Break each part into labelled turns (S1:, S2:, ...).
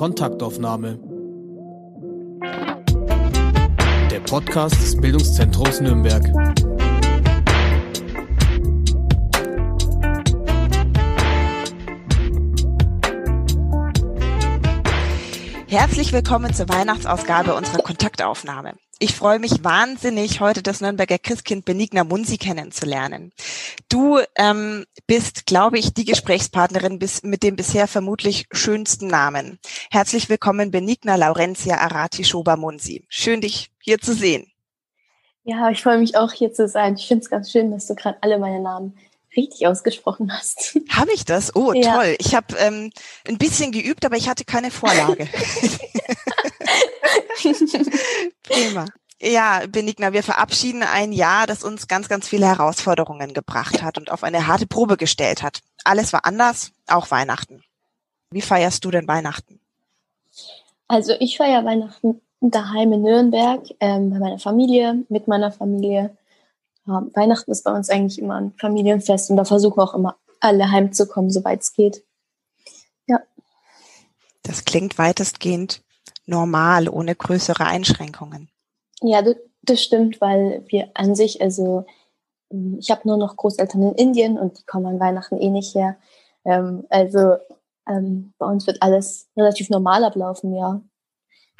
S1: Kontaktaufnahme. Der Podcast des Bildungszentrums Nürnberg.
S2: Herzlich willkommen zur Weihnachtsausgabe unserer Kontaktaufnahme. Ich freue mich wahnsinnig, heute das Nürnberger Christkind Benigna Munsi kennenzulernen. Du ähm, bist, glaube ich, die Gesprächspartnerin bis, mit dem bisher vermutlich schönsten Namen. Herzlich willkommen, Benigna Laurentia Arati Schober Munsi. Schön, dich hier zu sehen.
S3: Ja, ich freue mich auch hier zu sein. Ich finde es ganz schön, dass du gerade alle meine Namen richtig ausgesprochen hast.
S2: Habe ich das? Oh, ja. toll. Ich habe ähm, ein bisschen geübt, aber ich hatte keine Vorlage. Prima. Ja, Benigna, wir verabschieden ein Jahr, das uns ganz, ganz viele Herausforderungen gebracht hat und auf eine harte Probe gestellt hat. Alles war anders, auch Weihnachten. Wie feierst du denn Weihnachten?
S3: Also ich feiere Weihnachten daheim in Nürnberg, ähm, bei meiner Familie, mit meiner Familie. Ja, Weihnachten ist bei uns eigentlich immer ein Familienfest und da versuchen wir auch immer alle heimzukommen, soweit es geht. Ja.
S2: Das klingt weitestgehend normal, ohne größere Einschränkungen.
S3: Ja, das stimmt, weil wir an sich, also ich habe nur noch Großeltern in Indien und die kommen an Weihnachten eh nicht her. Ähm, also ähm, bei uns wird alles relativ normal ablaufen, ja.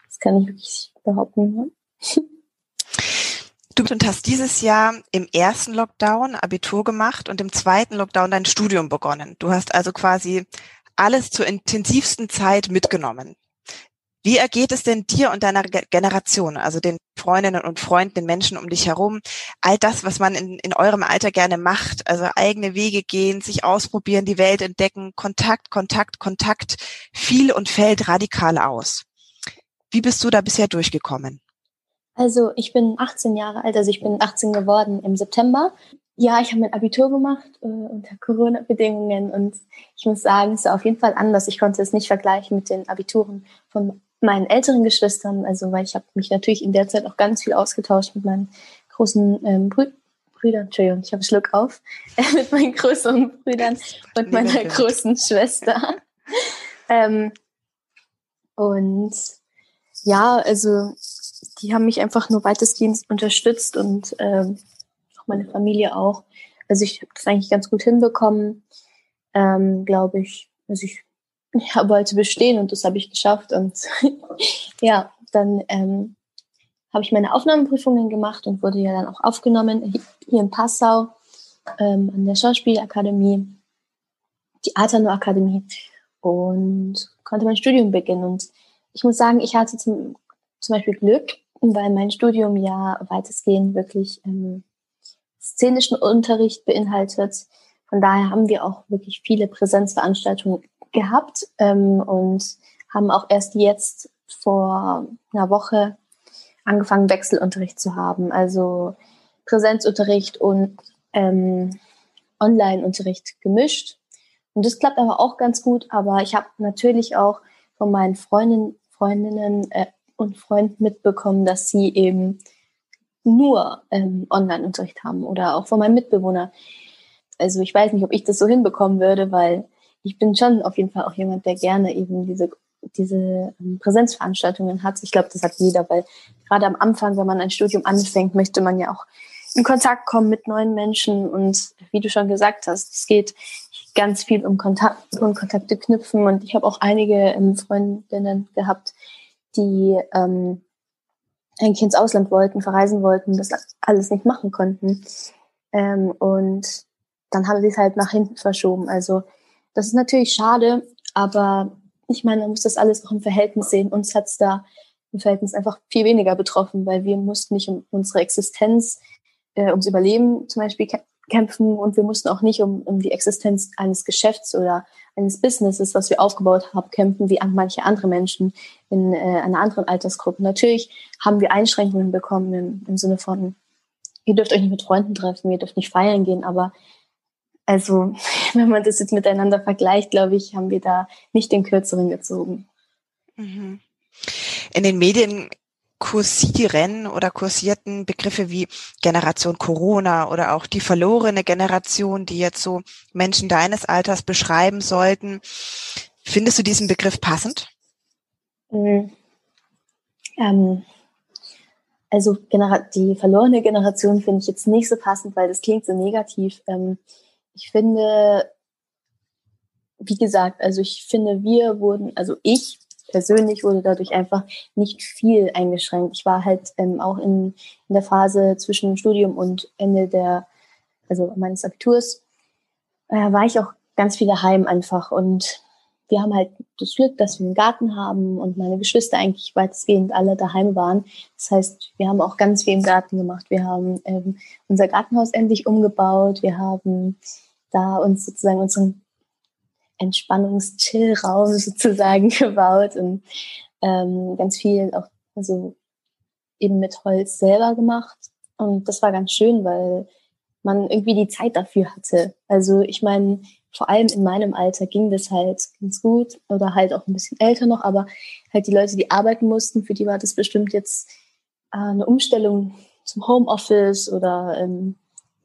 S3: Das kann ich wirklich behaupten. Ja.
S2: Du hast dieses Jahr im ersten Lockdown Abitur gemacht und im zweiten Lockdown dein Studium begonnen. Du hast also quasi alles zur intensivsten Zeit mitgenommen. Wie ergeht es denn dir und deiner Generation, also den Freundinnen und Freunden, den Menschen um dich herum, all das, was man in, in eurem Alter gerne macht, also eigene Wege gehen, sich ausprobieren, die Welt entdecken, Kontakt, Kontakt, Kontakt, viel und fällt radikal aus. Wie bist du da bisher durchgekommen?
S3: Also ich bin 18 Jahre alt, also ich bin 18 geworden im September. Ja, ich habe mein Abitur gemacht äh, unter Corona-Bedingungen und ich muss sagen, es ist auf jeden Fall anders. Ich konnte es nicht vergleichen mit den Abituren von meinen älteren Geschwistern, also weil ich habe mich natürlich in der Zeit auch ganz viel ausgetauscht mit meinen großen ähm, Brü Brüdern, Entschuldigung, ich habe Schluck auf, äh, mit meinen größeren Brüdern und meiner großen Schwester. ähm, und ja, also die haben mich einfach nur weitestgehend unterstützt und ähm, auch meine Familie auch. Also ich habe das eigentlich ganz gut hinbekommen, ähm, glaube ich. Also ich ich wollte bestehen und das habe ich geschafft. Und ja, dann ähm, habe ich meine Aufnahmeprüfungen gemacht und wurde ja dann auch aufgenommen hier in Passau ähm, an der Schauspielakademie, die Atano Akademie und konnte mein Studium beginnen. Und ich muss sagen, ich hatte zum, zum Beispiel Glück, weil mein Studium ja weitestgehend wirklich ähm, szenischen Unterricht beinhaltet. Von daher haben wir auch wirklich viele Präsenzveranstaltungen gehabt ähm, und haben auch erst jetzt vor einer Woche angefangen, Wechselunterricht zu haben. Also Präsenzunterricht und ähm, Online-Unterricht gemischt. Und das klappt aber auch ganz gut. Aber ich habe natürlich auch von meinen Freundinnen, Freundinnen äh, und Freunden mitbekommen, dass sie eben nur ähm, Online-Unterricht haben oder auch von meinem Mitbewohner. Also ich weiß nicht, ob ich das so hinbekommen würde, weil ich bin schon auf jeden Fall auch jemand, der gerne eben diese, diese ähm, Präsenzveranstaltungen hat. Ich glaube, das hat jeder, weil gerade am Anfang, wenn man ein Studium anfängt, möchte man ja auch in Kontakt kommen mit neuen Menschen. Und wie du schon gesagt hast, es geht ganz viel um Kontakt und Kontakte knüpfen. Und ich habe auch einige ähm, Freundinnen gehabt, die ähm, eigentlich ins Ausland wollten, verreisen wollten, das alles nicht machen konnten. Ähm, und dann haben sie es halt nach hinten verschoben. Also das ist natürlich schade, aber ich meine, man muss das alles auch im Verhältnis sehen. Uns hat es da im Verhältnis einfach viel weniger betroffen, weil wir mussten nicht um unsere Existenz, äh, ums Überleben zum Beispiel kämpfen und wir mussten auch nicht um, um die Existenz eines Geschäfts oder eines Businesses, was wir aufgebaut haben, kämpfen, wie an manche andere Menschen in äh, einer anderen Altersgruppe. Natürlich haben wir Einschränkungen bekommen im, im Sinne von, ihr dürft euch nicht mit Freunden treffen, ihr dürft nicht feiern gehen, aber also, wenn man das jetzt miteinander vergleicht, glaube ich, haben wir da nicht den kürzeren gezogen.
S2: Mhm. In den Medien kursieren oder kursierten Begriffe wie Generation Corona oder auch die verlorene Generation, die jetzt so Menschen deines Alters beschreiben sollten. Findest du diesen Begriff passend?
S3: Mhm. Ähm, also die verlorene Generation finde ich jetzt nicht so passend, weil das klingt so negativ. Ähm, ich finde, wie gesagt, also ich finde, wir wurden, also ich persönlich wurde dadurch einfach nicht viel eingeschränkt. Ich war halt ähm, auch in, in der Phase zwischen Studium und Ende der, also meines Abiturs, äh, war ich auch ganz viel daheim einfach und wir haben halt das Glück, dass wir einen Garten haben und meine Geschwister eigentlich weitestgehend alle daheim waren. Das heißt, wir haben auch ganz viel im Garten gemacht. Wir haben ähm, unser Gartenhaus endlich umgebaut. Wir haben da uns sozusagen unseren Entspannungs-Chill-Raum sozusagen gebaut und ähm, ganz viel auch also eben mit Holz selber gemacht. Und das war ganz schön, weil man irgendwie die Zeit dafür hatte. Also ich meine, vor allem in meinem Alter ging das halt ganz gut oder halt auch ein bisschen älter noch, aber halt die Leute, die arbeiten mussten, für die war das bestimmt jetzt äh, eine Umstellung zum Homeoffice oder ähm,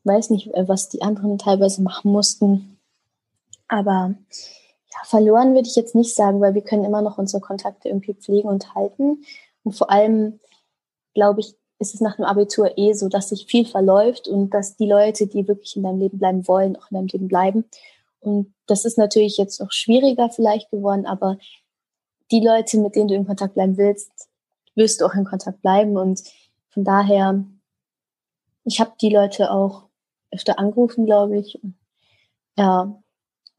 S3: weiß nicht, äh, was die anderen teilweise machen mussten. Aber ja, verloren würde ich jetzt nicht sagen, weil wir können immer noch unsere Kontakte irgendwie pflegen und halten. Und vor allem, glaube ich, ist es nach dem Abitur eh so, dass sich viel verläuft und dass die Leute, die wirklich in deinem Leben bleiben wollen, auch in deinem Leben bleiben. Und das ist natürlich jetzt noch schwieriger vielleicht geworden, aber die Leute, mit denen du in Kontakt bleiben willst, wirst du auch in Kontakt bleiben. Und von daher, ich habe die Leute auch öfter angerufen, glaube ich. Ja,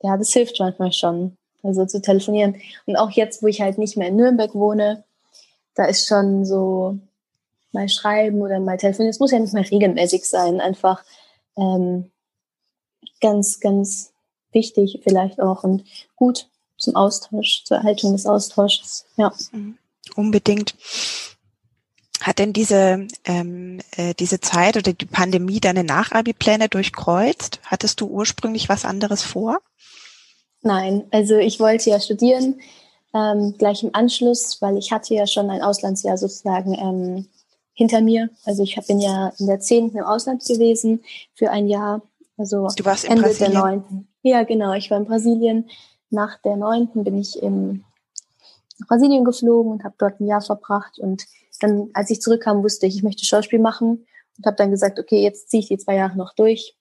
S3: ja, das hilft manchmal schon, also zu telefonieren. Und auch jetzt, wo ich halt nicht mehr in Nürnberg wohne, da ist schon so mal schreiben oder mal telefonieren. Es muss ja nicht mehr regelmäßig sein, einfach ähm, ganz, ganz wichtig vielleicht auch und gut zum Austausch, zur Erhaltung des Austausches. Ja.
S2: Unbedingt. Hat denn diese, ähm, äh, diese Zeit oder die Pandemie deine Nachabi-Pläne durchkreuzt? Hattest du ursprünglich was anderes vor?
S3: Nein, also ich wollte ja studieren, ähm, gleich im Anschluss, weil ich hatte ja schon ein Auslandsjahr sozusagen ähm, hinter mir. Also ich bin ja in der zehnten im Ausland gewesen für ein Jahr. Also
S2: du warst Ende Brasilien.
S3: der neunten. Ja, genau. Ich war in Brasilien. Nach der neunten bin ich in Brasilien geflogen und habe dort ein Jahr verbracht. Und dann, als ich zurückkam, wusste ich, ich möchte Schauspiel machen und habe dann gesagt, okay, jetzt ziehe ich die zwei Jahre noch durch.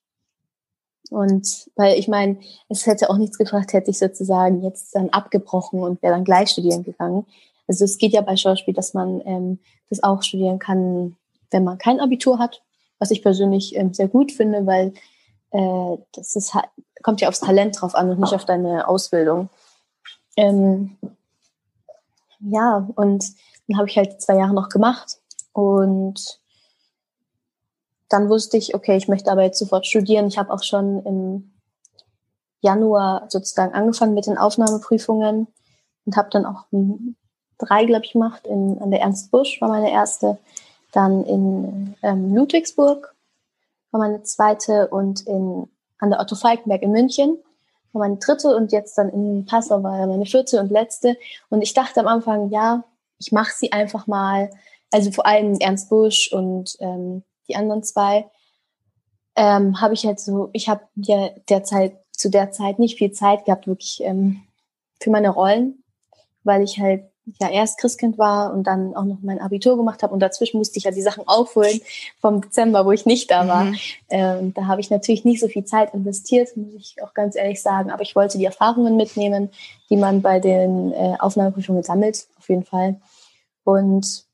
S3: Und weil ich meine, es hätte auch nichts gebracht, hätte ich sozusagen jetzt dann abgebrochen und wäre dann gleich studieren gegangen. Also es geht ja bei Schauspiel, dass man ähm, das auch studieren kann, wenn man kein Abitur hat, was ich persönlich ähm, sehr gut finde, weil äh, das ist halt, kommt ja aufs Talent drauf an und nicht auf deine Ausbildung. Ähm, ja, und dann habe ich halt zwei Jahre noch gemacht und dann wusste ich, okay, ich möchte aber jetzt sofort studieren. Ich habe auch schon im Januar sozusagen angefangen mit den Aufnahmeprüfungen und habe dann auch drei, glaube ich, gemacht. In, an der Ernst Busch war meine erste, dann in ähm, Ludwigsburg war meine zweite und in, an der Otto Falkenberg in München war meine dritte und jetzt dann in Passau war meine vierte und letzte. Und ich dachte am Anfang, ja, ich mache sie einfach mal. Also vor allem Ernst Busch und ähm, die anderen zwei ähm, habe ich halt so, ich habe ja derzeit zu der Zeit nicht viel Zeit gehabt, wirklich ähm, für meine Rollen, weil ich halt ja erst Christkind war und dann auch noch mein Abitur gemacht habe und dazwischen musste ich ja die Sachen aufholen vom Dezember, wo ich nicht da war. Mhm. Ähm, da habe ich natürlich nicht so viel Zeit investiert, muss ich auch ganz ehrlich sagen, aber ich wollte die Erfahrungen mitnehmen, die man bei den äh, Aufnahmeprüfungen sammelt, auf jeden Fall. Und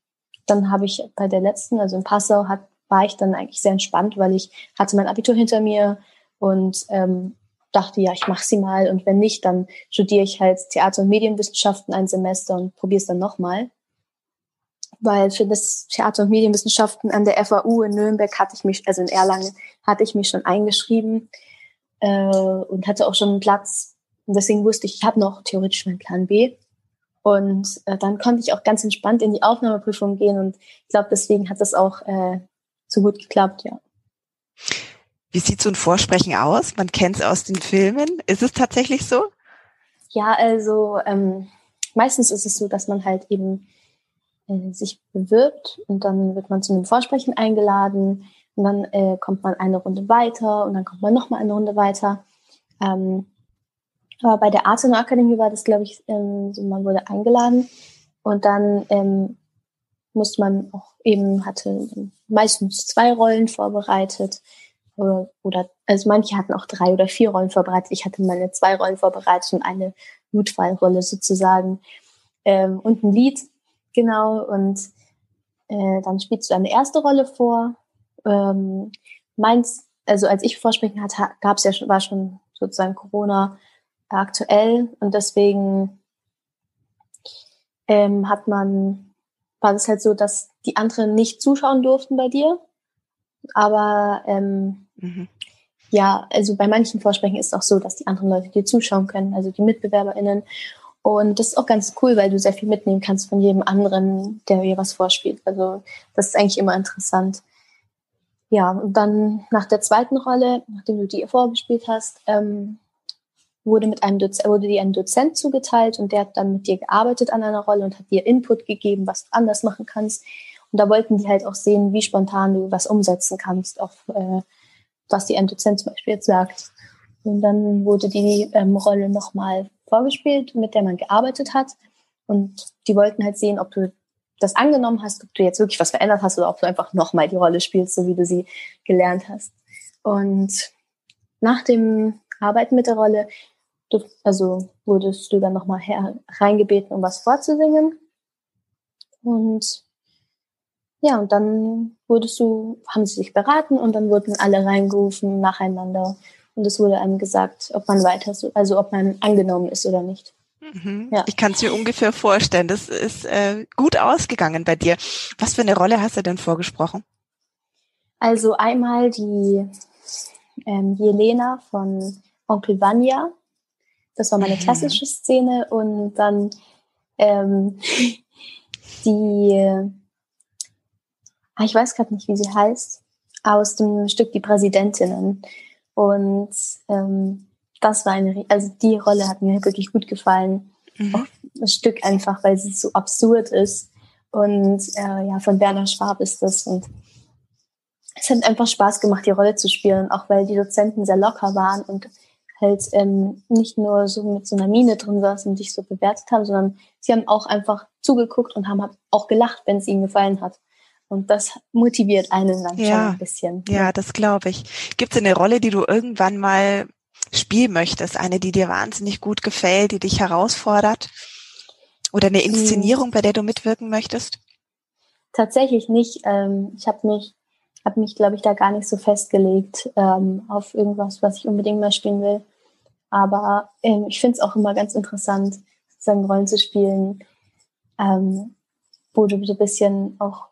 S3: dann habe ich bei der letzten, also in Passau, hat, war ich dann eigentlich sehr entspannt, weil ich hatte mein Abitur hinter mir und ähm, dachte, ja, ich mache sie mal und wenn nicht, dann studiere ich halt Theater- und Medienwissenschaften ein Semester und probiere es dann nochmal. Weil für das Theater- und Medienwissenschaften an der FAU in Nürnberg hatte ich mich, also in Erlangen, hatte ich mich schon eingeschrieben äh, und hatte auch schon einen Platz. Und deswegen wusste ich, ich habe noch theoretisch meinen Plan B. Und äh, dann konnte ich auch ganz entspannt in die Aufnahmeprüfung gehen und ich glaube, deswegen hat das auch äh, so gut geklappt, ja.
S2: Wie sieht so ein Vorsprechen aus? Man kennt es aus den Filmen. Ist es tatsächlich so?
S3: Ja, also ähm, meistens ist es so, dass man halt eben äh, sich bewirbt und dann wird man zu einem Vorsprechen eingeladen und dann äh, kommt man eine Runde weiter und dann kommt man nochmal eine Runde weiter. Ähm, aber bei der Arte Akademie war das, glaube ich, ähm, so, man wurde eingeladen Und dann ähm, muss man auch eben, hatte meistens zwei Rollen vorbereitet. Oder, oder, also manche hatten auch drei oder vier Rollen vorbereitet. Ich hatte meine zwei Rollen vorbereitet und eine Notfallrolle sozusagen. Ähm, und ein Lied, genau. Und äh, dann spielst du eine erste Rolle vor. Ähm, meins, also als ich vorsprechen hatte, gab es ja schon, war schon sozusagen Corona aktuell und deswegen ähm, hat man, war es halt so, dass die anderen nicht zuschauen durften bei dir. Aber ähm, mhm. ja, also bei manchen Vorsprechen ist es auch so, dass die anderen Leute dir zuschauen können, also die MitbewerberInnen. Und das ist auch ganz cool, weil du sehr viel mitnehmen kannst von jedem anderen, der dir was vorspielt. Also das ist eigentlich immer interessant. Ja, und dann nach der zweiten Rolle, nachdem du die vorgespielt hast, ähm, wurde, mit einem wurde dir ein Dozent zugeteilt und der hat dann mit dir gearbeitet an einer Rolle und hat dir Input gegeben, was du anders machen kannst. Und da wollten die halt auch sehen, wie spontan du was umsetzen kannst, auf äh, was dir ein Dozent zum Beispiel jetzt sagt. Und dann wurde die ähm, Rolle nochmal vorgespielt, mit der man gearbeitet hat. Und die wollten halt sehen, ob du das angenommen hast, ob du jetzt wirklich was verändert hast oder ob du einfach nochmal die Rolle spielst, so wie du sie gelernt hast. Und nach dem Arbeiten mit der Rolle, du, also wurdest du dann nochmal reingebeten, um was vorzusingen. Und ja, und dann wurdest du, haben sie sich beraten und dann wurden alle reingerufen nacheinander und es wurde einem gesagt, ob man weiter, also ob man angenommen ist oder nicht.
S2: Mhm. Ja. Ich kann es mir ungefähr vorstellen. Das ist äh, gut ausgegangen bei dir. Was für eine Rolle hast du denn vorgesprochen?
S3: Also einmal die ähm, Jelena von Onkel Vanya. Das war meine mhm. klassische Szene. Und dann ähm, die, ich weiß gerade nicht, wie sie heißt, aus dem Stück Die Präsidentinnen. Und ähm, das war eine, also die Rolle hat mir wirklich gut gefallen. Mhm. Das Stück einfach, weil sie so absurd ist. Und äh, ja, von Werner Schwab ist das. Und es hat einfach Spaß gemacht, die Rolle zu spielen, auch weil die Dozenten sehr locker waren und halt ähm, nicht nur so mit so einer Mine drin saßen und sich so bewertet haben, sondern sie haben auch einfach zugeguckt und haben auch gelacht, wenn es ihnen gefallen hat. Und das motiviert einen dann ja, schon ein bisschen.
S2: Ja, das glaube ich. Gibt es eine Rolle, die du irgendwann mal spielen möchtest? Eine, die dir wahnsinnig gut gefällt, die dich herausfordert? Oder eine hm. Inszenierung, bei der du mitwirken möchtest?
S3: Tatsächlich nicht. Ähm, ich habe mich, hab mich, glaube ich, da gar nicht so festgelegt ähm, auf irgendwas, was ich unbedingt mal spielen will. Aber ähm, ich finde es auch immer ganz interessant, sozusagen Rollen zu spielen, wo du so ein bisschen auch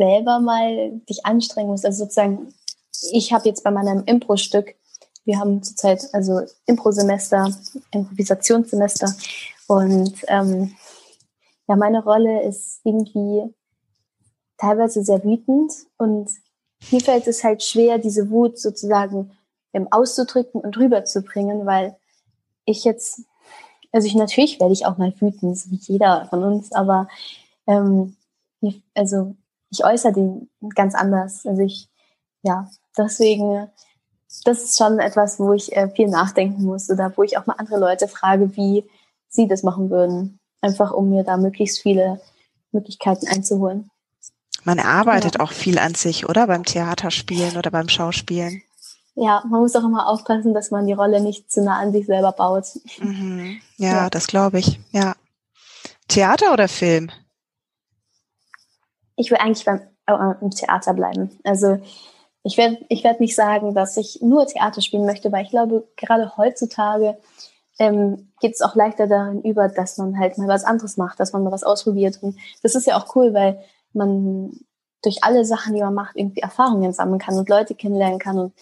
S3: selber mal dich anstrengen musst. Also sozusagen, ich habe jetzt bei meinem Impro-Stück, wir haben zurzeit also Impro-Semester, Improvisationssemester und ähm, ja, meine Rolle ist irgendwie teilweise sehr wütend und mir fällt es halt schwer, diese Wut sozusagen auszudrücken und rüberzubringen, weil ich jetzt, also ich natürlich werde ich auch mal wütend, so wie jeder von uns, aber ähm, also ich äußere den ganz anders. Also ich, ja, deswegen, das ist schon etwas, wo ich äh, viel nachdenken muss oder wo ich auch mal andere Leute frage, wie sie das machen würden. Einfach um mir da möglichst viele Möglichkeiten einzuholen.
S2: Man arbeitet ja. auch viel an sich, oder? Beim Theaterspielen oder beim Schauspielen.
S3: Ja, man muss auch immer aufpassen, dass man die Rolle nicht zu nah an sich selber baut.
S2: Mhm. Ja, ja, das glaube ich. Ja. Theater oder Film?
S3: Ich will eigentlich beim äh, im Theater bleiben. Also ich werde ich werd nicht sagen, dass ich nur Theater spielen möchte, weil ich glaube, gerade heutzutage ähm, geht es auch leichter darin über, dass man halt mal was anderes macht, dass man mal was ausprobiert. Und das ist ja auch cool, weil man durch alle Sachen, die man macht, irgendwie Erfahrungen sammeln kann und Leute kennenlernen kann und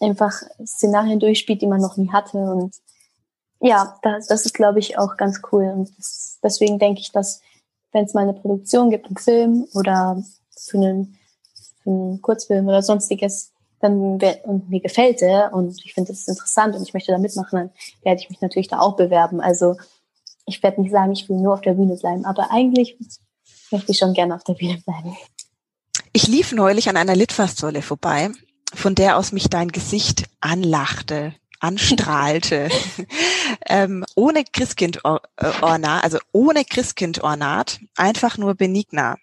S3: einfach Szenarien durchspielt, die man noch nie hatte. Und ja, das, das ist, glaube ich, auch ganz cool. Und das, deswegen denke ich, dass wenn es mal eine Produktion gibt, einen Film oder für einen, für einen Kurzfilm oder sonstiges, dann und mir gefällt der und ich finde das interessant und ich möchte da mitmachen, dann werde ich mich natürlich da auch bewerben. Also ich werde nicht sagen, ich will nur auf der Bühne bleiben, aber eigentlich möchte ich schon gerne auf der Bühne bleiben.
S2: Ich lief neulich an einer Litfaßsäule vorbei, von der aus mich dein Gesicht anlachte. Anstrahlte. ähm, ohne Christkind-Ornat, also ohne Christkind-Ornat, einfach nur benigner.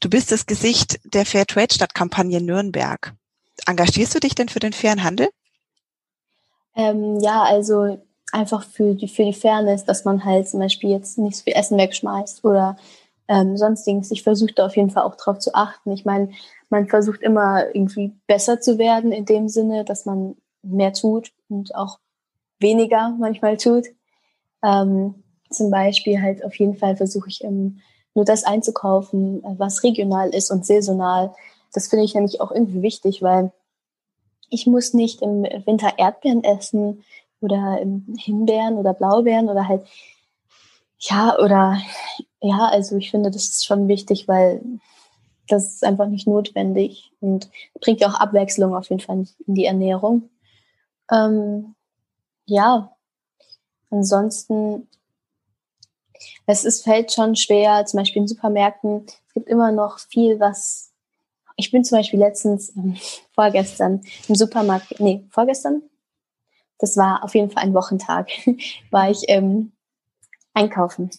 S2: Du bist das Gesicht der Fairtrade-Stadtkampagne Nürnberg. Engagierst du dich denn für den fairen Handel?
S3: Ähm, ja, also einfach für die, für die Fairness, dass man halt zum Beispiel jetzt nicht so viel Essen wegschmeißt oder ähm, sonstiges. Ich versuche da auf jeden Fall auch drauf zu achten. Ich meine, man versucht immer irgendwie besser zu werden in dem Sinne, dass man mehr tut und auch weniger manchmal tut. Ähm, zum Beispiel halt auf jeden Fall versuche ich ähm, nur das einzukaufen, äh, was regional ist und saisonal. Das finde ich nämlich auch irgendwie wichtig, weil ich muss nicht im Winter Erdbeeren essen oder Himbeeren oder Blaubeeren oder halt ja oder ja, also ich finde, das ist schon wichtig, weil das ist einfach nicht notwendig und bringt ja auch Abwechslung auf jeden Fall in die Ernährung. Ähm, ja, ansonsten, es ist, fällt schon schwer, zum Beispiel in Supermärkten, es gibt immer noch viel, was, ich bin zum Beispiel letztens, ähm, vorgestern im Supermarkt, nee, vorgestern, das war auf jeden Fall ein Wochentag, war ich ähm, einkaufen.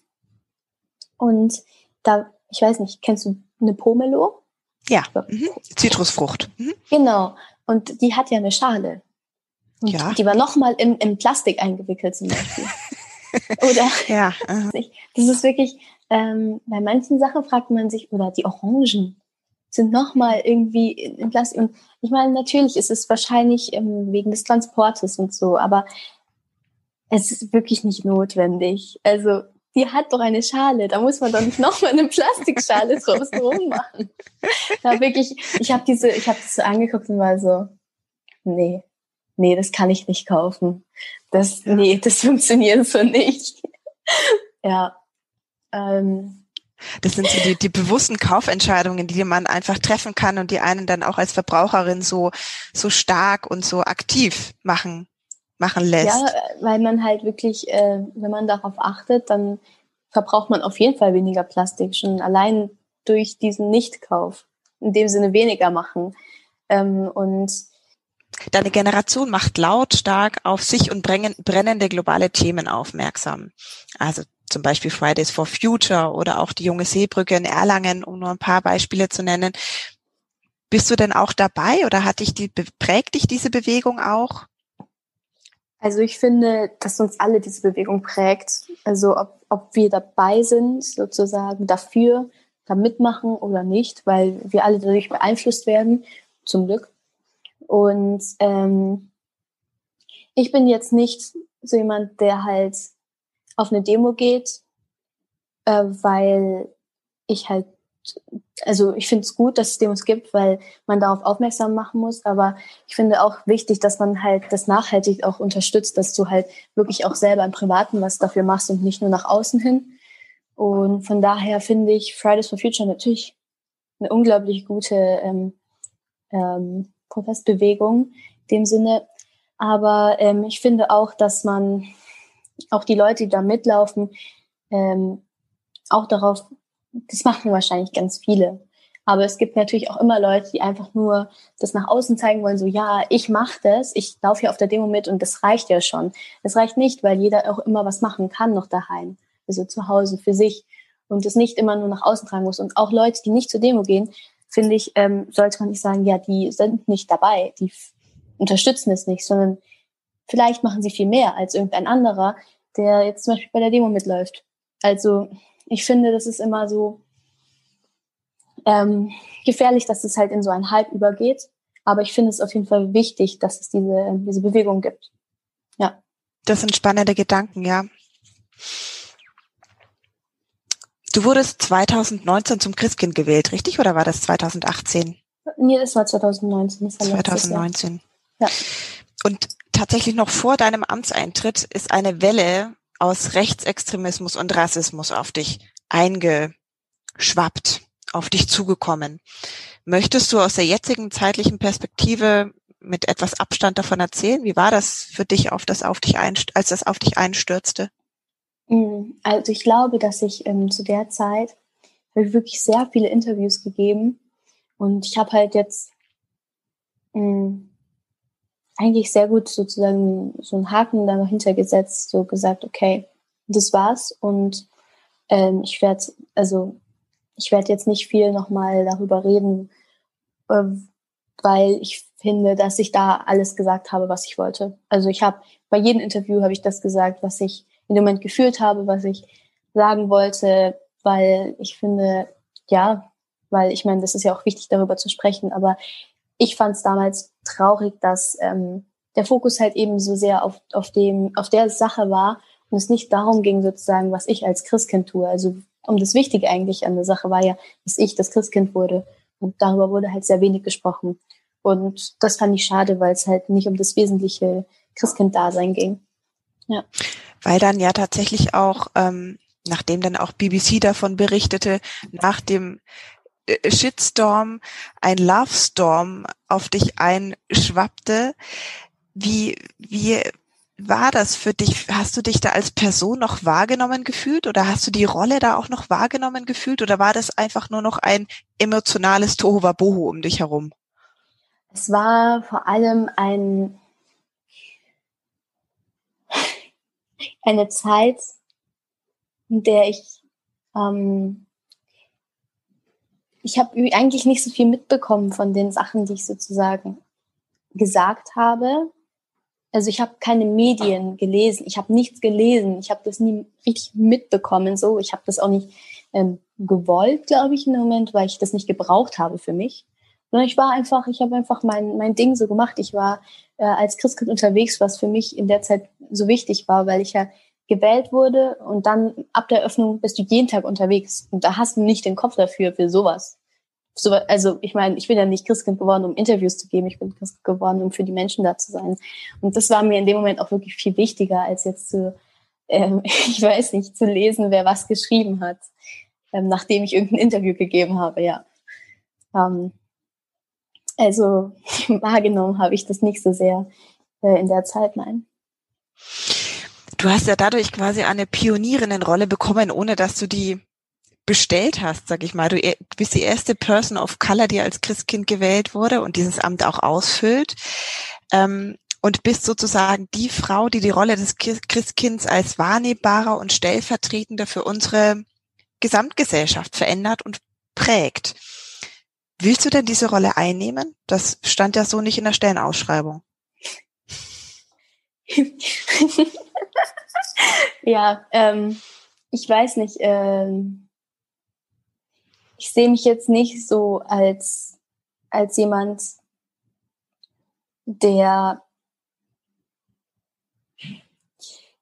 S3: Und da, ich weiß nicht, kennst du eine Pomelo?
S2: Ja, mhm. Zitrusfrucht. Mhm.
S3: Genau. Und die hat ja eine Schale. Und ja. Die war nochmal in, in Plastik eingewickelt zum Beispiel. oder?
S2: Ja.
S3: Das ist wirklich, ähm, bei manchen Sachen fragt man sich, oder die Orangen sind nochmal irgendwie in, in Plastik. Und ich meine, natürlich ist es wahrscheinlich ähm, wegen des Transportes und so, aber es ist wirklich nicht notwendig. Also die hat doch eine Schale, da muss man doch nicht nochmal eine Plastikschale draus rummachen. Da wirklich, ich habe diese, ich habe das so angeguckt und war so, nee, nee, das kann ich nicht kaufen. Das, nee, das funktioniert so nicht. ja. Ähm,
S2: das sind so die, die bewussten Kaufentscheidungen, die man einfach treffen kann und die einen dann auch als Verbraucherin so, so stark und so aktiv machen machen lässt.
S3: Ja, weil man halt wirklich, äh, wenn man darauf achtet, dann verbraucht man auf jeden Fall weniger Plastik, schon allein durch diesen Nichtkauf. In dem Sinne weniger machen. Ähm, und
S2: Deine Generation macht lautstark auf sich und brennende globale Themen aufmerksam. Also zum Beispiel Fridays for Future oder auch die junge Seebrücke in Erlangen, um nur ein paar Beispiele zu nennen. Bist du denn auch dabei oder hat dich die, prägt dich diese Bewegung auch?
S3: Also ich finde, dass uns alle diese Bewegung prägt. Also ob, ob wir dabei sind, sozusagen dafür, da mitmachen oder nicht, weil wir alle dadurch beeinflusst werden, zum Glück. Und ähm, ich bin jetzt nicht so jemand, der halt auf eine Demo geht, äh, weil ich halt also ich finde es gut, dass es Demos gibt, weil man darauf aufmerksam machen muss. Aber ich finde auch wichtig, dass man halt das nachhaltig auch unterstützt, dass du halt wirklich auch selber im Privaten was dafür machst und nicht nur nach außen hin. Und von daher finde ich Fridays for Future natürlich eine unglaublich gute ähm, ähm, Protestbewegung in dem Sinne. Aber ähm, ich finde auch, dass man auch die Leute, die da mitlaufen, ähm, auch darauf das machen wahrscheinlich ganz viele. Aber es gibt natürlich auch immer Leute, die einfach nur das nach außen zeigen wollen, so ja, ich mache das, ich laufe hier auf der Demo mit und das reicht ja schon. Das reicht nicht, weil jeder auch immer was machen kann noch daheim, also zu Hause für sich und es nicht immer nur nach außen tragen muss. Und auch Leute, die nicht zur Demo gehen, finde ich, ähm, sollte man nicht sagen, ja, die sind nicht dabei, die unterstützen es nicht, sondern vielleicht machen sie viel mehr als irgendein anderer, der jetzt zum Beispiel bei der Demo mitläuft. Also ich finde, das ist immer so ähm, gefährlich, dass es halt in so einen Hype übergeht. Aber ich finde es auf jeden Fall wichtig, dass es diese, diese Bewegung gibt. Ja.
S2: Das sind spannende Gedanken, ja. Du wurdest 2019 zum Christkind gewählt, richtig? Oder war das 2018?
S3: Nee, das war 2019. Das
S2: war 2019. Ja. Und tatsächlich noch vor deinem Amtseintritt ist eine Welle aus Rechtsextremismus und Rassismus auf dich eingeschwappt, auf dich zugekommen. Möchtest du aus der jetzigen zeitlichen Perspektive mit etwas Abstand davon erzählen? Wie war das für dich, auf das auf dich als das auf dich einstürzte?
S3: Mm, also ich glaube, dass ich ähm, zu der Zeit habe ich wirklich sehr viele Interviews gegeben und ich habe halt jetzt mh, mm, eigentlich sehr gut sozusagen so einen Haken da noch hintergesetzt, so gesagt, okay, das war's und ähm, ich werde, also ich werde jetzt nicht viel nochmal darüber reden, äh, weil ich finde, dass ich da alles gesagt habe, was ich wollte. Also ich habe bei jedem Interview habe ich das gesagt, was ich in dem Moment gefühlt habe, was ich sagen wollte, weil ich finde, ja, weil ich meine, das ist ja auch wichtig, darüber zu sprechen, aber ich fand es damals traurig, dass ähm, der Fokus halt eben so sehr auf, auf, dem, auf der Sache war und es nicht darum ging, sozusagen, was ich als Christkind tue. Also um das Wichtige eigentlich an der Sache war ja, dass ich das Christkind wurde. Und darüber wurde halt sehr wenig gesprochen. Und das fand ich schade, weil es halt nicht um das wesentliche Christkind-Dasein ging.
S2: Ja. Weil dann ja tatsächlich auch, ähm, nachdem dann auch BBC davon berichtete, nach dem äh, Shitstorm ein Love Storm auf dich einschwappte. Wie, wie war das für dich? Hast du dich da als Person noch wahrgenommen gefühlt oder hast du die Rolle da auch noch wahrgenommen gefühlt oder war das einfach nur noch ein emotionales Tohuwabohu um dich herum?
S3: Es war vor allem ein, eine Zeit, in der ich ähm, ich habe eigentlich nicht so viel mitbekommen von den Sachen, die ich sozusagen gesagt habe. Also ich habe keine Medien gelesen, ich habe nichts gelesen, ich habe das nie richtig mitbekommen. So, ich habe das auch nicht ähm, gewollt, glaube ich, dem Moment, weil ich das nicht gebraucht habe für mich. Ich war einfach, ich habe einfach mein mein Ding so gemacht. Ich war äh, als Christkind unterwegs, was für mich in der Zeit so wichtig war, weil ich ja gewählt wurde und dann ab der Öffnung bist du jeden Tag unterwegs und da hast du nicht den Kopf dafür für sowas. So, also ich meine, ich bin ja nicht Christkind geworden, um Interviews zu geben, ich bin Christkind geworden, um für die Menschen da zu sein. Und das war mir in dem Moment auch wirklich viel wichtiger, als jetzt zu, ähm, ich weiß nicht, zu lesen, wer was geschrieben hat, ähm, nachdem ich irgendein Interview gegeben habe, ja. Ähm, also wahrgenommen habe ich das nicht so sehr äh, in der Zeit, nein.
S2: Du hast ja dadurch quasi eine Pionierinnenrolle bekommen, ohne dass du die bestellt hast, sag ich mal. Du bist die erste Person of Color, die als Christkind gewählt wurde und dieses Amt auch ausfüllt. Ähm, und bist sozusagen die Frau, die die Rolle des Christkinds als wahrnehmbarer und stellvertretender für unsere Gesamtgesellschaft verändert und prägt. Willst du denn diese Rolle einnehmen? Das stand ja so nicht in der Stellenausschreibung.
S3: ja, ähm, ich weiß nicht. Ähm, ich sehe mich jetzt nicht so als, als jemand, der,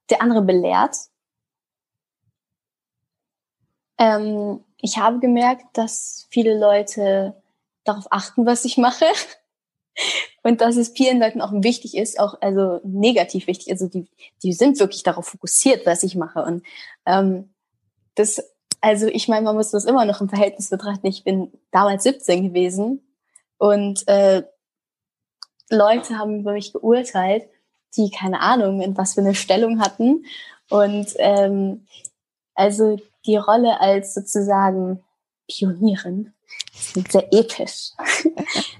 S3: der andere belehrt. Ähm, ich habe gemerkt, dass viele Leute darauf achten, was ich mache und dass es vielen Leuten auch wichtig ist, auch also negativ wichtig. Also die, die sind wirklich darauf fokussiert, was ich mache. Und ähm, das, also ich meine, man muss das immer noch im Verhältnis betrachten. Ich bin damals 17 gewesen und äh, Leute haben über mich geurteilt, die keine Ahnung, in was für eine Stellung hatten. Und ähm, also die Rolle als sozusagen Pionierin ist sehr episch.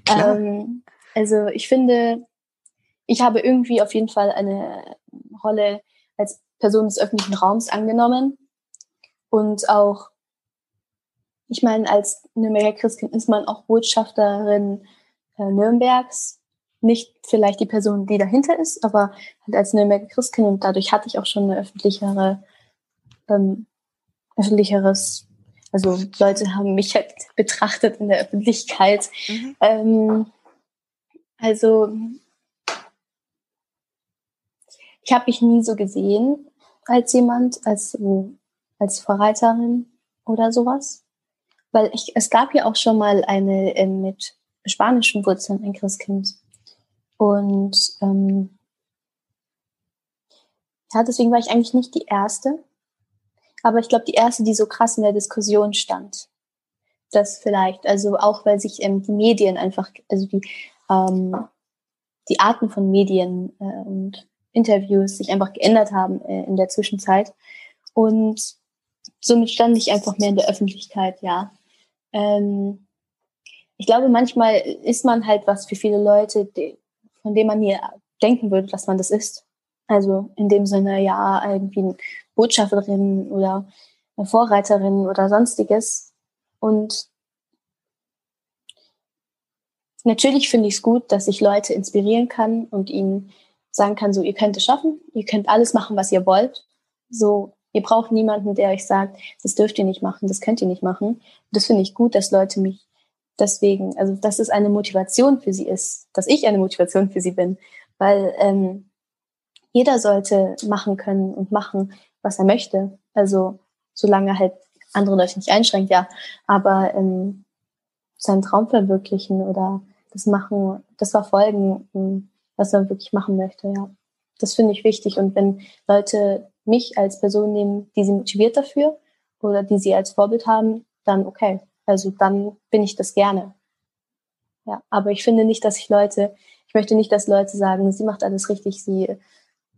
S3: ähm, also ich finde, ich habe irgendwie auf jeden Fall eine Rolle als Person des öffentlichen Raums angenommen und auch, ich meine, als Nürnberger Christkind ist man auch Botschafterin äh, Nürnbergs. Nicht vielleicht die Person, die dahinter ist, aber halt als Nürnberger Christkind und dadurch hatte ich auch schon eine öffentlichere, ähm, öffentlicheres also Leute haben mich halt betrachtet in der Öffentlichkeit. Mhm. Ähm, also ich habe mich nie so gesehen als jemand, als so als Vorreiterin oder sowas. Weil ich, es gab ja auch schon mal eine äh, mit spanischen Wurzeln, ein Christkind. Und ähm, ja, deswegen war ich eigentlich nicht die Erste. Aber ich glaube, die Erste, die so krass in der Diskussion stand. Das vielleicht, also auch weil sich ähm, die Medien einfach, also die ähm, die Arten von Medien äh, und Interviews sich einfach geändert haben äh, in der Zwischenzeit. Und somit stand ich einfach mehr in der Öffentlichkeit, ja. Ähm, ich glaube, manchmal ist man halt was für viele Leute, die, von dem man hier denken würde, dass man das ist. Also in dem Sinne, ja, irgendwie eine Botschafterin oder eine Vorreiterin oder sonstiges. Und natürlich finde ich es gut, dass ich Leute inspirieren kann und ihnen sagen kann, so, ihr könnt es schaffen, ihr könnt alles machen, was ihr wollt. So, ihr braucht niemanden, der euch sagt, das dürft ihr nicht machen, das könnt ihr nicht machen. Und das finde ich gut, dass Leute mich deswegen, also dass es eine Motivation für sie ist, dass ich eine Motivation für sie bin, weil ähm, jeder sollte machen können und machen, was er möchte. Also solange halt andere Leute nicht einschränkt, ja. Aber ähm, seinen Traum verwirklichen oder das machen, das verfolgen, ähm, was er wirklich machen möchte, ja. Das finde ich wichtig. Und wenn Leute mich als Person nehmen, die sie motiviert dafür oder die sie als Vorbild haben, dann okay. Also dann bin ich das gerne. Ja, aber ich finde nicht, dass ich Leute, ich möchte nicht, dass Leute sagen, sie macht alles richtig, sie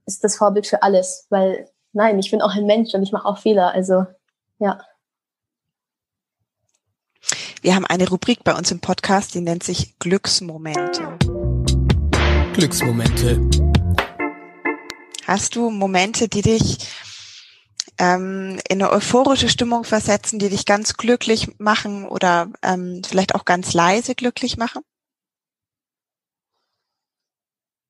S3: ist das Vorbild für alles, weil nein, ich bin auch ein Mensch und ich mache auch Fehler. Also ja.
S2: Wir haben eine Rubrik bei uns im Podcast, die nennt sich Glücksmomente.
S1: Glücksmomente.
S2: Hast du Momente, die dich ähm, in eine euphorische Stimmung versetzen, die dich ganz glücklich machen oder ähm, vielleicht auch ganz leise glücklich machen?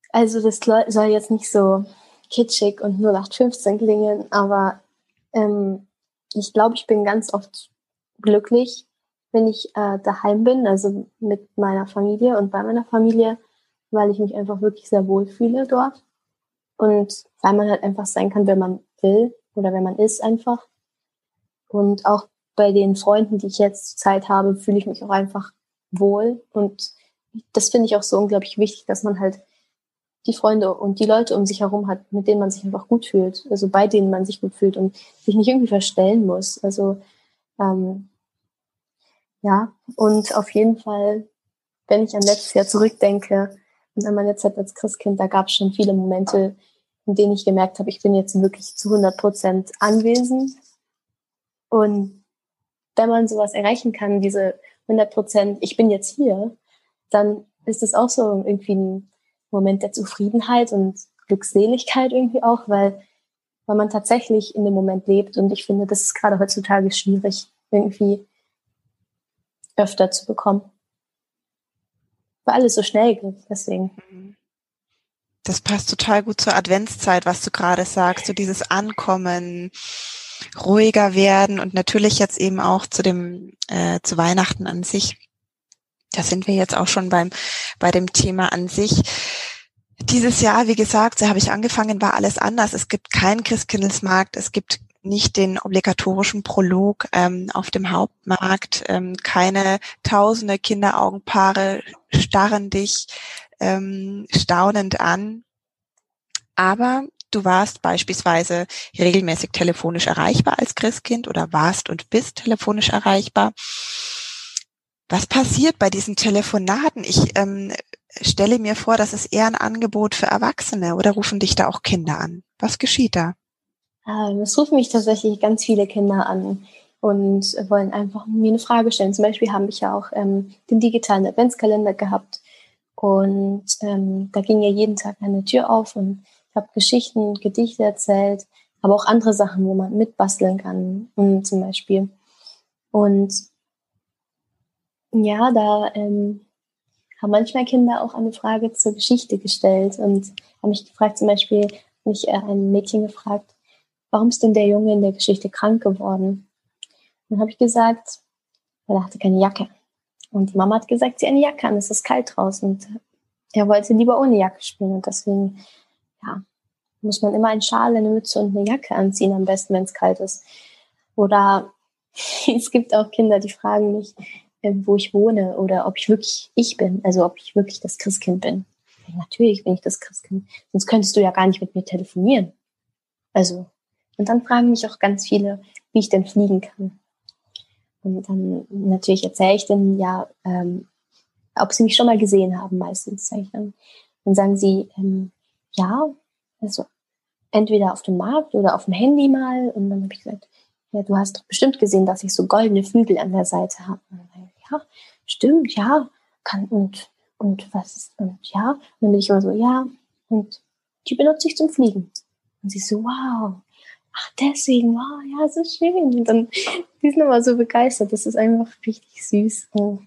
S3: Also das soll jetzt nicht so kitschig und 0815 klingen, aber ähm, ich glaube, ich bin ganz oft glücklich, wenn ich äh, daheim bin, also mit meiner Familie und bei meiner Familie, weil ich mich einfach wirklich sehr wohl fühle dort. Und weil man halt einfach sein kann, wenn man will oder wenn man ist einfach. Und auch bei den Freunden, die ich jetzt Zeit habe, fühle ich mich auch einfach wohl. Und das finde ich auch so unglaublich wichtig, dass man halt die Freunde und die Leute um sich herum hat, mit denen man sich einfach gut fühlt, also bei denen man sich gut fühlt und sich nicht irgendwie verstellen muss. Also ähm, ja, und auf jeden Fall, wenn ich an letztes Jahr zurückdenke und an meine Zeit als Christkind, da gab es schon viele Momente, in denen ich gemerkt habe, ich bin jetzt wirklich zu 100 Prozent anwesend. Und wenn man sowas erreichen kann, diese 100 Prozent, ich bin jetzt hier, dann ist es auch so irgendwie ein Moment der Zufriedenheit und Glückseligkeit irgendwie auch, weil, weil man tatsächlich in dem Moment lebt. Und ich finde, das ist gerade heutzutage schwierig, irgendwie öfter zu bekommen. Weil alles so schnell geht, deswegen.
S2: Das passt total gut zur Adventszeit, was du gerade sagst, so dieses Ankommen, ruhiger werden und natürlich jetzt eben auch zu dem äh, zu Weihnachten an sich. Da sind wir jetzt auch schon beim bei dem Thema an sich. Dieses Jahr, wie gesagt, so habe ich angefangen, war alles anders. Es gibt keinen Christkindlesmarkt, es gibt nicht den obligatorischen Prolog ähm, auf dem Hauptmarkt, ähm, keine tausende Kinderaugenpaare starren dich ähm, staunend an. Aber du warst beispielsweise regelmäßig telefonisch erreichbar als Christkind oder warst und bist telefonisch erreichbar. Was passiert bei diesen Telefonaten? Ich ähm, stelle mir vor, das ist eher ein Angebot für Erwachsene oder rufen dich da auch Kinder an? Was geschieht da?
S3: Ähm, es rufen mich tatsächlich ganz viele Kinder an und wollen einfach mir eine Frage stellen. Zum Beispiel habe ich ja auch ähm, den digitalen Adventskalender gehabt und ähm, da ging ja jeden Tag eine Tür auf und ich habe Geschichten, Gedichte erzählt, aber auch andere Sachen, wo man mitbasteln kann und zum Beispiel. Und ja, da ähm, haben manchmal Kinder auch eine Frage zur Geschichte gestellt und haben mich gefragt, zum Beispiel, mich äh, ein Mädchen gefragt, warum ist denn der Junge in der Geschichte krank geworden? dann habe ich gesagt, er hatte keine Jacke. Und die Mama hat gesagt, sie hat eine Jacke an, es ist kalt draußen. Und er wollte lieber ohne Jacke spielen. Und deswegen, ja, muss man immer einen Schal, eine Mütze und eine Jacke anziehen, am besten, wenn es kalt ist. Oder es gibt auch Kinder, die fragen mich, wo ich wohne oder ob ich wirklich ich bin, also ob ich wirklich das Christkind bin. Natürlich bin ich das Christkind, sonst könntest du ja gar nicht mit mir telefonieren. Also und dann fragen mich auch ganz viele, wie ich denn fliegen kann. Und dann natürlich erzähle ich denen ja, ähm, ob sie mich schon mal gesehen haben, meistens dann. Dann sagen sie, ähm, ja, also entweder auf dem Markt oder auf dem Handy mal. Und dann habe ich gesagt, ja, du hast doch bestimmt gesehen, dass ich so goldene Flügel an der Seite habe. Ja, stimmt, ja, kann und und was ist und ja. Und dann bin ich immer so, ja, Und die benutze ich zum Fliegen. Und sie so, wow, ach deswegen, wow, ja, so schön. Und dann, die sind immer so begeistert. Das ist einfach richtig süß. Und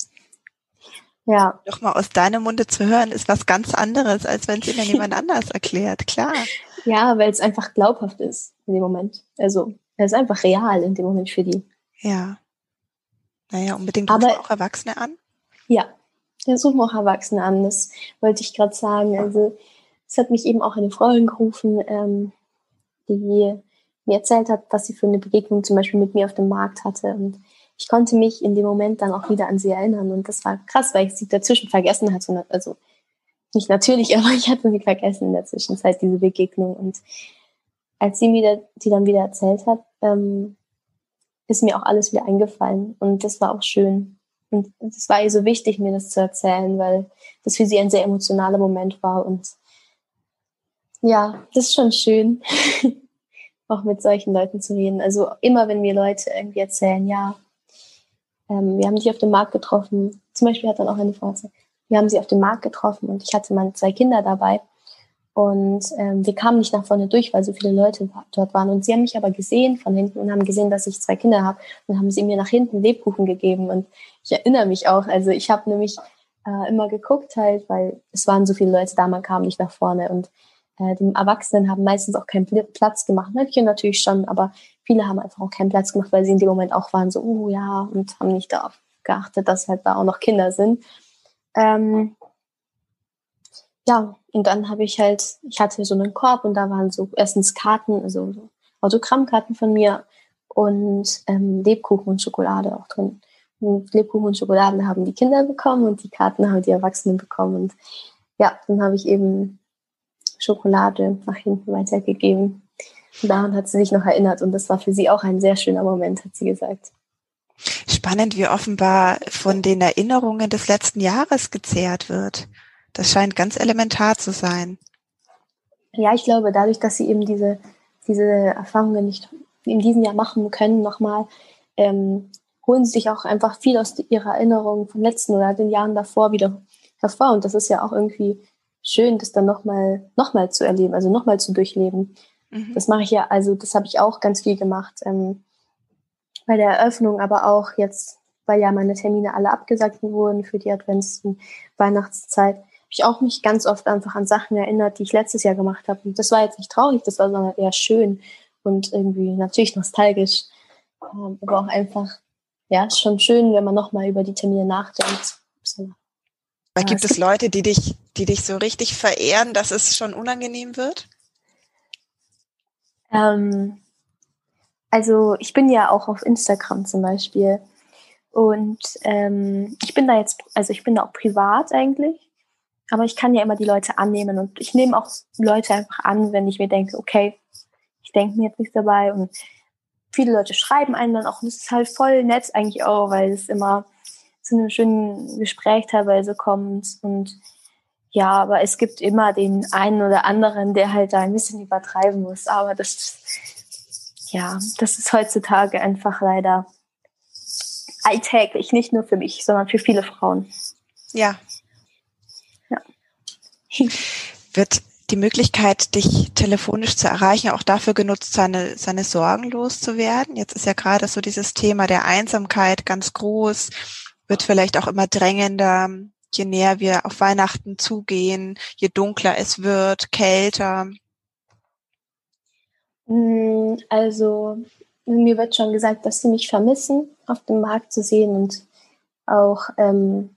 S2: ja. Nochmal aus deinem Munde zu hören, ist was ganz anderes, als wenn es ihnen jemand anders erklärt, klar.
S3: Ja, weil es einfach glaubhaft ist in dem Moment. Also, es ist einfach real in dem Moment für die.
S2: Ja. Naja, unbedingt Aber, auch Erwachsene an.
S3: Ja, wir suchen auch Erwachsene an. Das wollte ich gerade sagen. Also, es hat mich eben auch eine Freundin gerufen, ähm, die mir erzählt hat, was sie für eine Begegnung zum Beispiel mit mir auf dem Markt hatte. Und ich konnte mich in dem Moment dann auch wieder an sie erinnern. Und das war krass, weil ich sie dazwischen vergessen hatte. Also nicht natürlich, aber ich hatte sie vergessen in der Zwischenzeit, diese Begegnung. Und als sie mir die dann wieder erzählt hat, ähm, ist mir auch alles wieder eingefallen. Und das war auch schön. Und es war ihr so wichtig, mir das zu erzählen, weil das für sie ein sehr emotionaler Moment war. Und ja, das ist schon schön, auch mit solchen Leuten zu reden. Also immer, wenn mir Leute irgendwie erzählen, ja, ähm, wir haben sie auf dem Markt getroffen. Zum Beispiel hat dann auch eine Frau gesagt, wir haben sie auf dem Markt getroffen und ich hatte meine zwei Kinder dabei. Und ähm, wir kamen nicht nach vorne durch, weil so viele Leute dort waren. Und sie haben mich aber gesehen von hinten und haben gesehen, dass ich zwei Kinder habe. Und haben sie mir nach hinten Lebkuchen gegeben. Und ich erinnere mich auch, also ich habe nämlich äh, immer geguckt halt, weil es waren so viele Leute da, man kam nicht nach vorne. Und äh, die Erwachsenen haben meistens auch keinen Platz gemacht. Mädchen natürlich schon, aber viele haben einfach auch keinen Platz gemacht, weil sie in dem Moment auch waren so, oh ja, und haben nicht darauf geachtet, dass halt da auch noch Kinder sind. Ähm, ja, und dann habe ich halt, ich hatte so einen Korb und da waren so erstens Karten, also so Autogrammkarten von mir und ähm, Lebkuchen und Schokolade auch drin. Und Lebkuchen und Schokolade haben die Kinder bekommen und die Karten haben die Erwachsenen bekommen. Und ja, dann habe ich eben Schokolade nach hinten weitergegeben. Und daran hat sie sich noch erinnert und das war für sie auch ein sehr schöner Moment, hat sie gesagt.
S2: Spannend, wie offenbar von den Erinnerungen des letzten Jahres gezehrt wird. Das scheint ganz elementar zu sein.
S3: Ja, ich glaube, dadurch, dass sie eben diese, diese Erfahrungen nicht in diesem Jahr machen können, nochmal, ähm, holen sie sich auch einfach viel aus ihrer Erinnerung vom letzten oder den Jahren davor wieder hervor. Und das ist ja auch irgendwie schön, das dann nochmal noch mal zu erleben, also nochmal zu durchleben. Mhm. Das mache ich ja, also das habe ich auch ganz viel gemacht. Ähm, bei der Eröffnung, aber auch jetzt, weil ja meine Termine alle abgesagt wurden für die Advents- und Weihnachtszeit, ich auch mich ganz oft einfach an Sachen erinnert, die ich letztes Jahr gemacht habe. Und das war jetzt nicht traurig, das war sondern eher schön und irgendwie natürlich nostalgisch. Ähm, aber auch einfach, ja, ist schon schön, wenn man nochmal über die Termine nachdenkt.
S2: Weil gibt es Leute, die dich, die dich so richtig verehren, dass es schon unangenehm wird?
S3: Ähm, also ich bin ja auch auf Instagram zum Beispiel. Und ähm, ich bin da jetzt, also ich bin da auch privat eigentlich, aber ich kann ja immer die Leute annehmen und ich nehme auch Leute einfach an, wenn ich mir denke, okay, ich denke mir jetzt nichts dabei und viele Leute schreiben einen dann auch und es ist halt voll nett eigentlich auch, weil es immer zu einem schönen Gespräch teilweise kommt. Und ja, aber es gibt immer den einen oder anderen, der halt da ein bisschen übertreiben muss. Aber das, ja, das ist heutzutage einfach leider alltäglich, nicht nur für mich, sondern für viele Frauen.
S2: Ja. Ja. Wird die Möglichkeit, dich telefonisch zu erreichen, auch dafür genutzt, seine, seine Sorgen loszuwerden? Jetzt ist ja gerade so dieses Thema der Einsamkeit ganz groß wird vielleicht auch immer drängender, je näher wir auf Weihnachten zugehen, je dunkler es wird, kälter.
S3: Mm, also mir wird schon gesagt, dass sie mich vermissen, auf dem Markt zu sehen und auch ähm,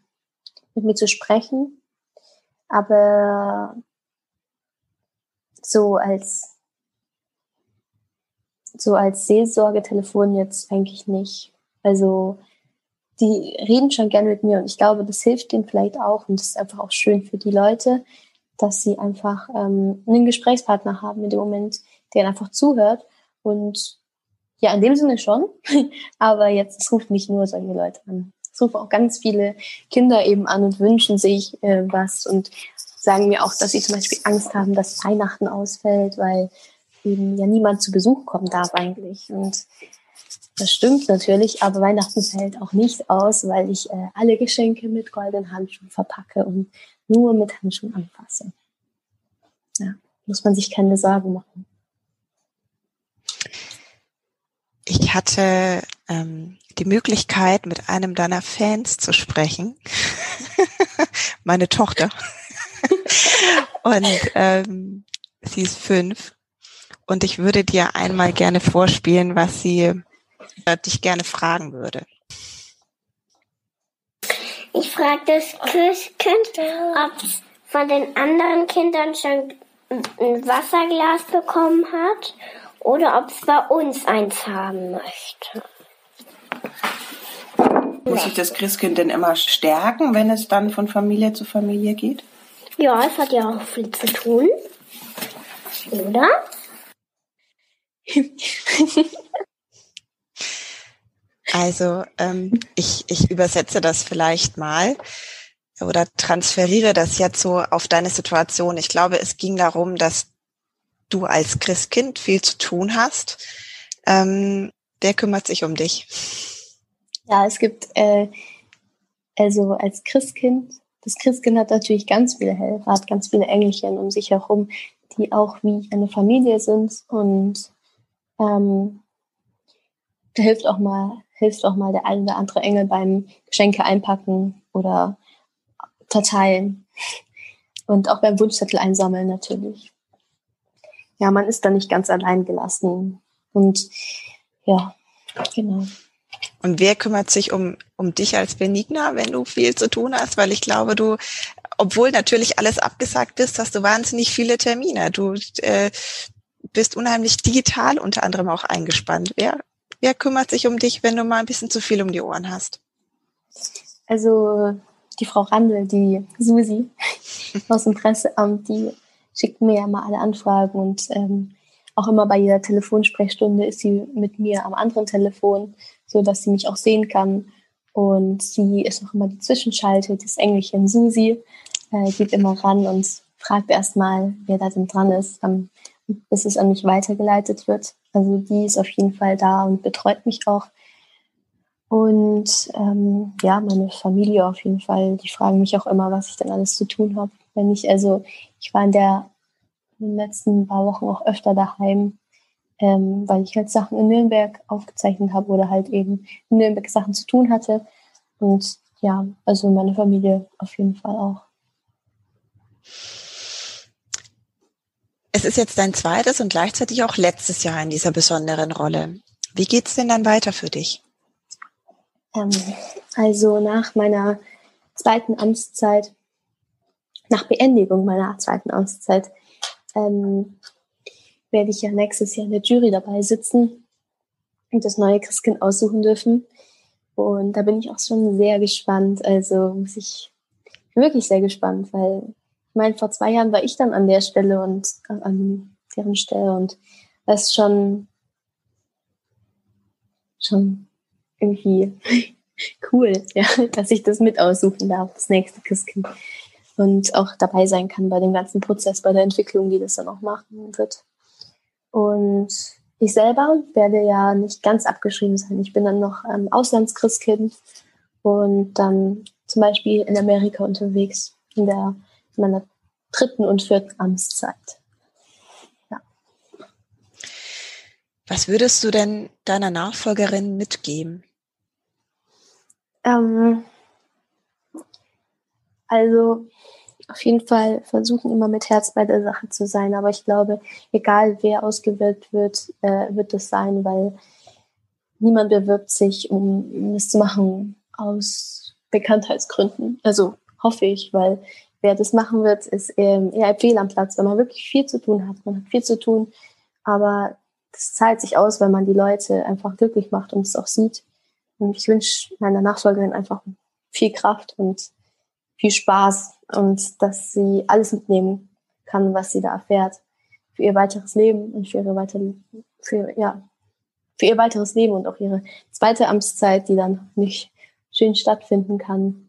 S3: mit mir zu sprechen. Aber so als so als Seelsorgetelefon jetzt eigentlich nicht. Also die reden schon gerne mit mir und ich glaube, das hilft denen vielleicht auch und das ist einfach auch schön für die Leute, dass sie einfach ähm, einen Gesprächspartner haben in dem Moment, der einfach zuhört und ja, in dem Sinne schon, aber jetzt, ruft nicht nur solche Leute an. Es rufen auch ganz viele Kinder eben an und wünschen sich äh, was und sagen mir auch, dass sie zum Beispiel Angst haben, dass Weihnachten ausfällt, weil eben ja niemand zu Besuch kommen darf eigentlich. Und das stimmt natürlich, aber Weihnachten fällt auch nicht aus, weil ich äh, alle Geschenke mit goldenen Handschuhen verpacke und nur mit Handschuhen anfasse. ja, muss man sich keine Sorgen machen.
S2: Ich hatte ähm, die Möglichkeit, mit einem deiner Fans zu sprechen. Meine Tochter. Und ähm, sie ist fünf. Und ich würde dir einmal gerne vorspielen, was sie äh, dich gerne fragen würde.
S4: Ich frage das Kind, ob es von den anderen Kindern schon ein Wasserglas bekommen hat oder ob es bei uns eins haben möchte.
S5: Muss sich das Christkind denn immer stärken, wenn es dann von Familie zu Familie geht?
S4: Ja, es hat ja auch viel zu tun. Oder?
S2: Also ähm, ich, ich übersetze das vielleicht mal oder transferiere das jetzt so auf deine Situation. Ich glaube, es ging darum, dass du als Christkind viel zu tun hast. Ähm, wer kümmert sich um dich?
S3: Ja, es gibt äh, also als Christkind, das Christkind hat natürlich ganz viele Helfer, hat ganz viele Engelchen um sich herum, die auch wie eine Familie sind und ähm, da hilft auch mal hilft auch mal der ein oder andere Engel beim Geschenke einpacken oder verteilen. Und auch beim Wunschzettel einsammeln natürlich. Ja, man ist da nicht ganz allein gelassen. Und ja, genau.
S2: Und wer kümmert sich um, um dich als Benigna, wenn du viel zu tun hast? Weil ich glaube, du, obwohl natürlich alles abgesagt ist, hast du wahnsinnig viele Termine. Du äh, bist unheimlich digital unter anderem auch eingespannt. Wer Wer kümmert sich um dich, wenn du mal ein bisschen zu viel um die Ohren hast?
S3: Also die Frau Randl, die Susi aus dem Presseamt, die schickt mir ja mal alle Anfragen und ähm, auch immer bei jeder Telefonsprechstunde ist sie mit mir am anderen Telefon, so dass sie mich auch sehen kann. Und sie ist auch immer die Zwischenschalte, das Engelchen Susi, äh, geht immer ran und fragt erstmal, wer da denn dran ist, ähm, bis es an mich weitergeleitet wird. Also die ist auf jeden Fall da und betreut mich auch. Und ähm, ja, meine Familie auf jeden Fall, die fragen mich auch immer, was ich denn alles zu tun habe. Wenn ich, also ich war in der in den letzten paar Wochen auch öfter daheim, ähm, weil ich halt Sachen in Nürnberg aufgezeichnet habe oder halt eben in Nürnberg Sachen zu tun hatte. Und ja, also meine Familie auf jeden Fall auch.
S2: Es ist jetzt dein zweites und gleichzeitig auch letztes Jahr in dieser besonderen Rolle. Wie geht's denn dann weiter für dich?
S3: Ähm, also nach meiner zweiten Amtszeit, nach Beendigung meiner zweiten Amtszeit, ähm, werde ich ja nächstes Jahr in der Jury dabei sitzen und das neue Christkind aussuchen dürfen. Und da bin ich auch schon sehr gespannt. Also muss ich wirklich sehr gespannt, weil meine, vor zwei Jahren war ich dann an der Stelle und äh, an deren Stelle und das ist schon, schon irgendwie cool, ja, dass ich das mit aussuchen darf, das nächste Christkind. Und auch dabei sein kann bei dem ganzen Prozess, bei der Entwicklung, die das dann auch machen wird. Und ich selber werde ja nicht ganz abgeschrieben sein. Ich bin dann noch ähm, Auslandschristkind und dann zum Beispiel in Amerika unterwegs, in der meiner dritten und vierten Amtszeit. Ja.
S2: Was würdest du denn deiner Nachfolgerin mitgeben?
S3: Ähm, also auf jeden Fall versuchen immer mit Herz bei der Sache zu sein, aber ich glaube, egal wer ausgewählt wird, äh, wird es sein, weil niemand bewirbt sich, um es zu machen aus Bekanntheitsgründen. Also hoffe ich, weil wer das machen wird, ist ähm, eher fehl am Platz, wenn man wirklich viel zu tun hat. Man hat viel zu tun, aber das zahlt sich aus, wenn man die Leute einfach glücklich macht und es auch sieht. Und ich wünsche meiner Nachfolgerin einfach viel Kraft und viel Spaß und dass sie alles mitnehmen kann, was sie da erfährt für ihr weiteres Leben und für ihre weitere, für, ja, für ihr weiteres Leben und auch ihre zweite Amtszeit, die dann nicht schön stattfinden kann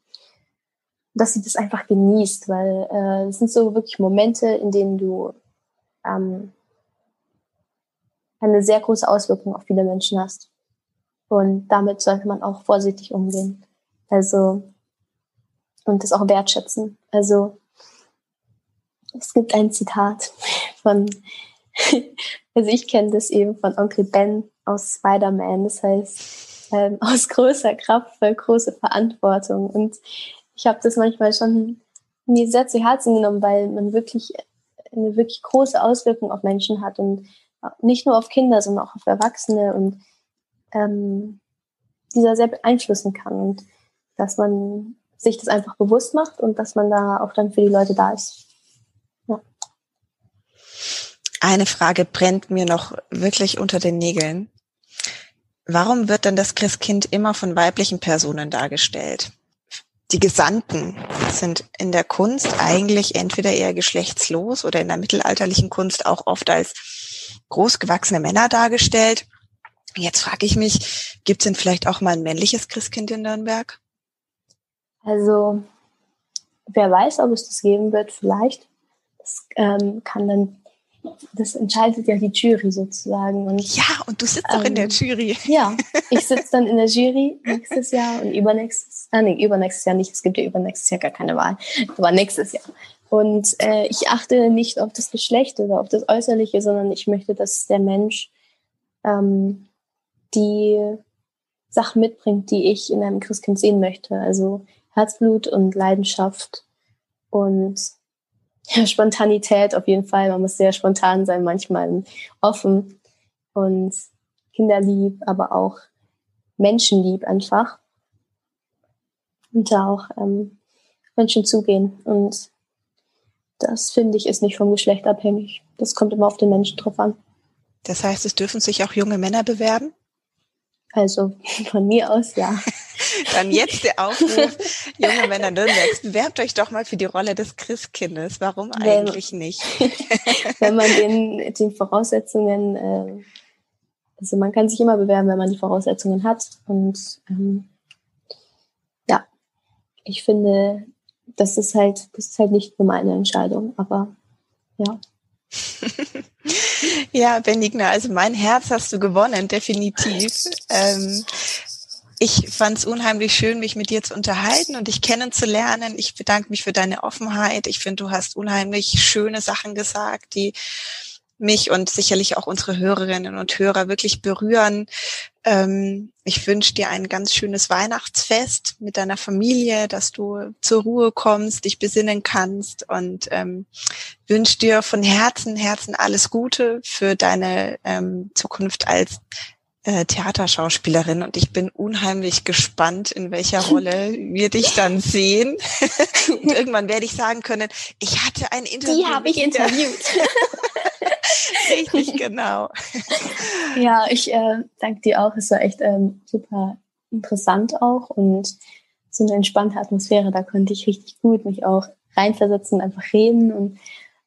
S3: dass sie das einfach genießt, weil äh, es sind so wirklich Momente, in denen du ähm, eine sehr große Auswirkung auf viele Menschen hast. Und damit sollte man auch vorsichtig umgehen. Also, und das auch wertschätzen. Also, Es gibt ein Zitat von, also ich kenne das eben von Onkel Ben aus Spider-Man. Das heißt, ähm, aus großer Kraft für große Verantwortung. Und ich habe das manchmal schon mir sehr zu Herzen genommen, weil man wirklich eine wirklich große Auswirkung auf Menschen hat und nicht nur auf Kinder, sondern auch auf Erwachsene und ähm, dieser sehr beeinflussen kann und dass man sich das einfach bewusst macht und dass man da auch dann für die Leute da ist. Ja.
S2: Eine Frage brennt mir noch wirklich unter den Nägeln. Warum wird denn das Christkind immer von weiblichen Personen dargestellt? Die Gesandten sind in der Kunst eigentlich entweder eher geschlechtslos oder in der mittelalterlichen Kunst auch oft als großgewachsene Männer dargestellt. Jetzt frage ich mich, gibt es denn vielleicht auch mal ein männliches Christkind in Nürnberg?
S3: Also, wer weiß, ob es das geben wird, vielleicht. Das ähm, kann dann, das entscheidet ja die Jury sozusagen.
S2: Und, ja, und du sitzt ähm, doch in der ähm, Jury.
S3: Ja, ich sitze dann in der Jury nächstes Jahr und übernächstes, ah nee, übernächstes Jahr nicht, es gibt ja übernächstes Jahr gar keine Wahl, aber nächstes Jahr. Und äh, ich achte nicht auf das Geschlecht oder auf das Äußerliche, sondern ich möchte, dass der Mensch ähm, die Sachen mitbringt, die ich in einem Christkind sehen möchte. Also Herzblut und Leidenschaft und ja, Spontanität auf jeden Fall. Man muss sehr spontan sein, manchmal offen und kinderlieb, aber auch menschenlieb einfach. Und da auch ähm, Menschen zugehen. Und das finde ich ist nicht vom Geschlecht abhängig. Das kommt immer auf den Menschen drauf an.
S2: Das heißt, es dürfen sich auch junge Männer bewerben?
S3: Also von mir aus ja.
S2: Dann jetzt der Aufruf, junge Männer Nürnbergs, bewerbt euch doch mal für die Rolle des Christkindes. Warum wenn, eigentlich nicht?
S3: wenn man den, den Voraussetzungen, äh, also man kann sich immer bewerben, wenn man die Voraussetzungen hat. Und ähm, ja, ich finde, das ist halt, das ist halt nicht nur meine Entscheidung, aber ja.
S2: ja, Benigna, also mein Herz hast du gewonnen, definitiv. Ähm, ich fand es unheimlich schön, mich mit dir zu unterhalten und dich kennenzulernen. Ich bedanke mich für deine Offenheit. Ich finde, du hast unheimlich schöne Sachen gesagt, die mich und sicherlich auch unsere Hörerinnen und Hörer wirklich berühren. Ähm, ich wünsche dir ein ganz schönes Weihnachtsfest mit deiner Familie, dass du zur Ruhe kommst, dich besinnen kannst und ähm, wünsche dir von Herzen, Herzen alles Gute für deine ähm, Zukunft als äh, Theaterschauspielerin und ich bin unheimlich gespannt, in welcher Rolle wir dich dann sehen. und irgendwann werde ich sagen können, ich hatte ein Interview.
S3: Die habe ich interviewt.
S2: Richtig, genau.
S3: Ja, ich äh, danke dir auch. Es war echt ähm, super interessant auch und so eine entspannte Atmosphäre. Da konnte ich richtig gut mich auch reinversetzen, einfach reden und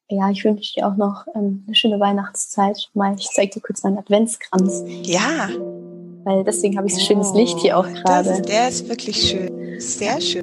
S3: ja, ich wünsche dir auch noch ähm, eine schöne Weihnachtszeit. Mal, ich zeige dir kurz meinen Adventskranz.
S2: Ja.
S3: Weil deswegen habe ich so schönes Licht hier auch gerade.
S2: Der ist wirklich schön. Sehr schön.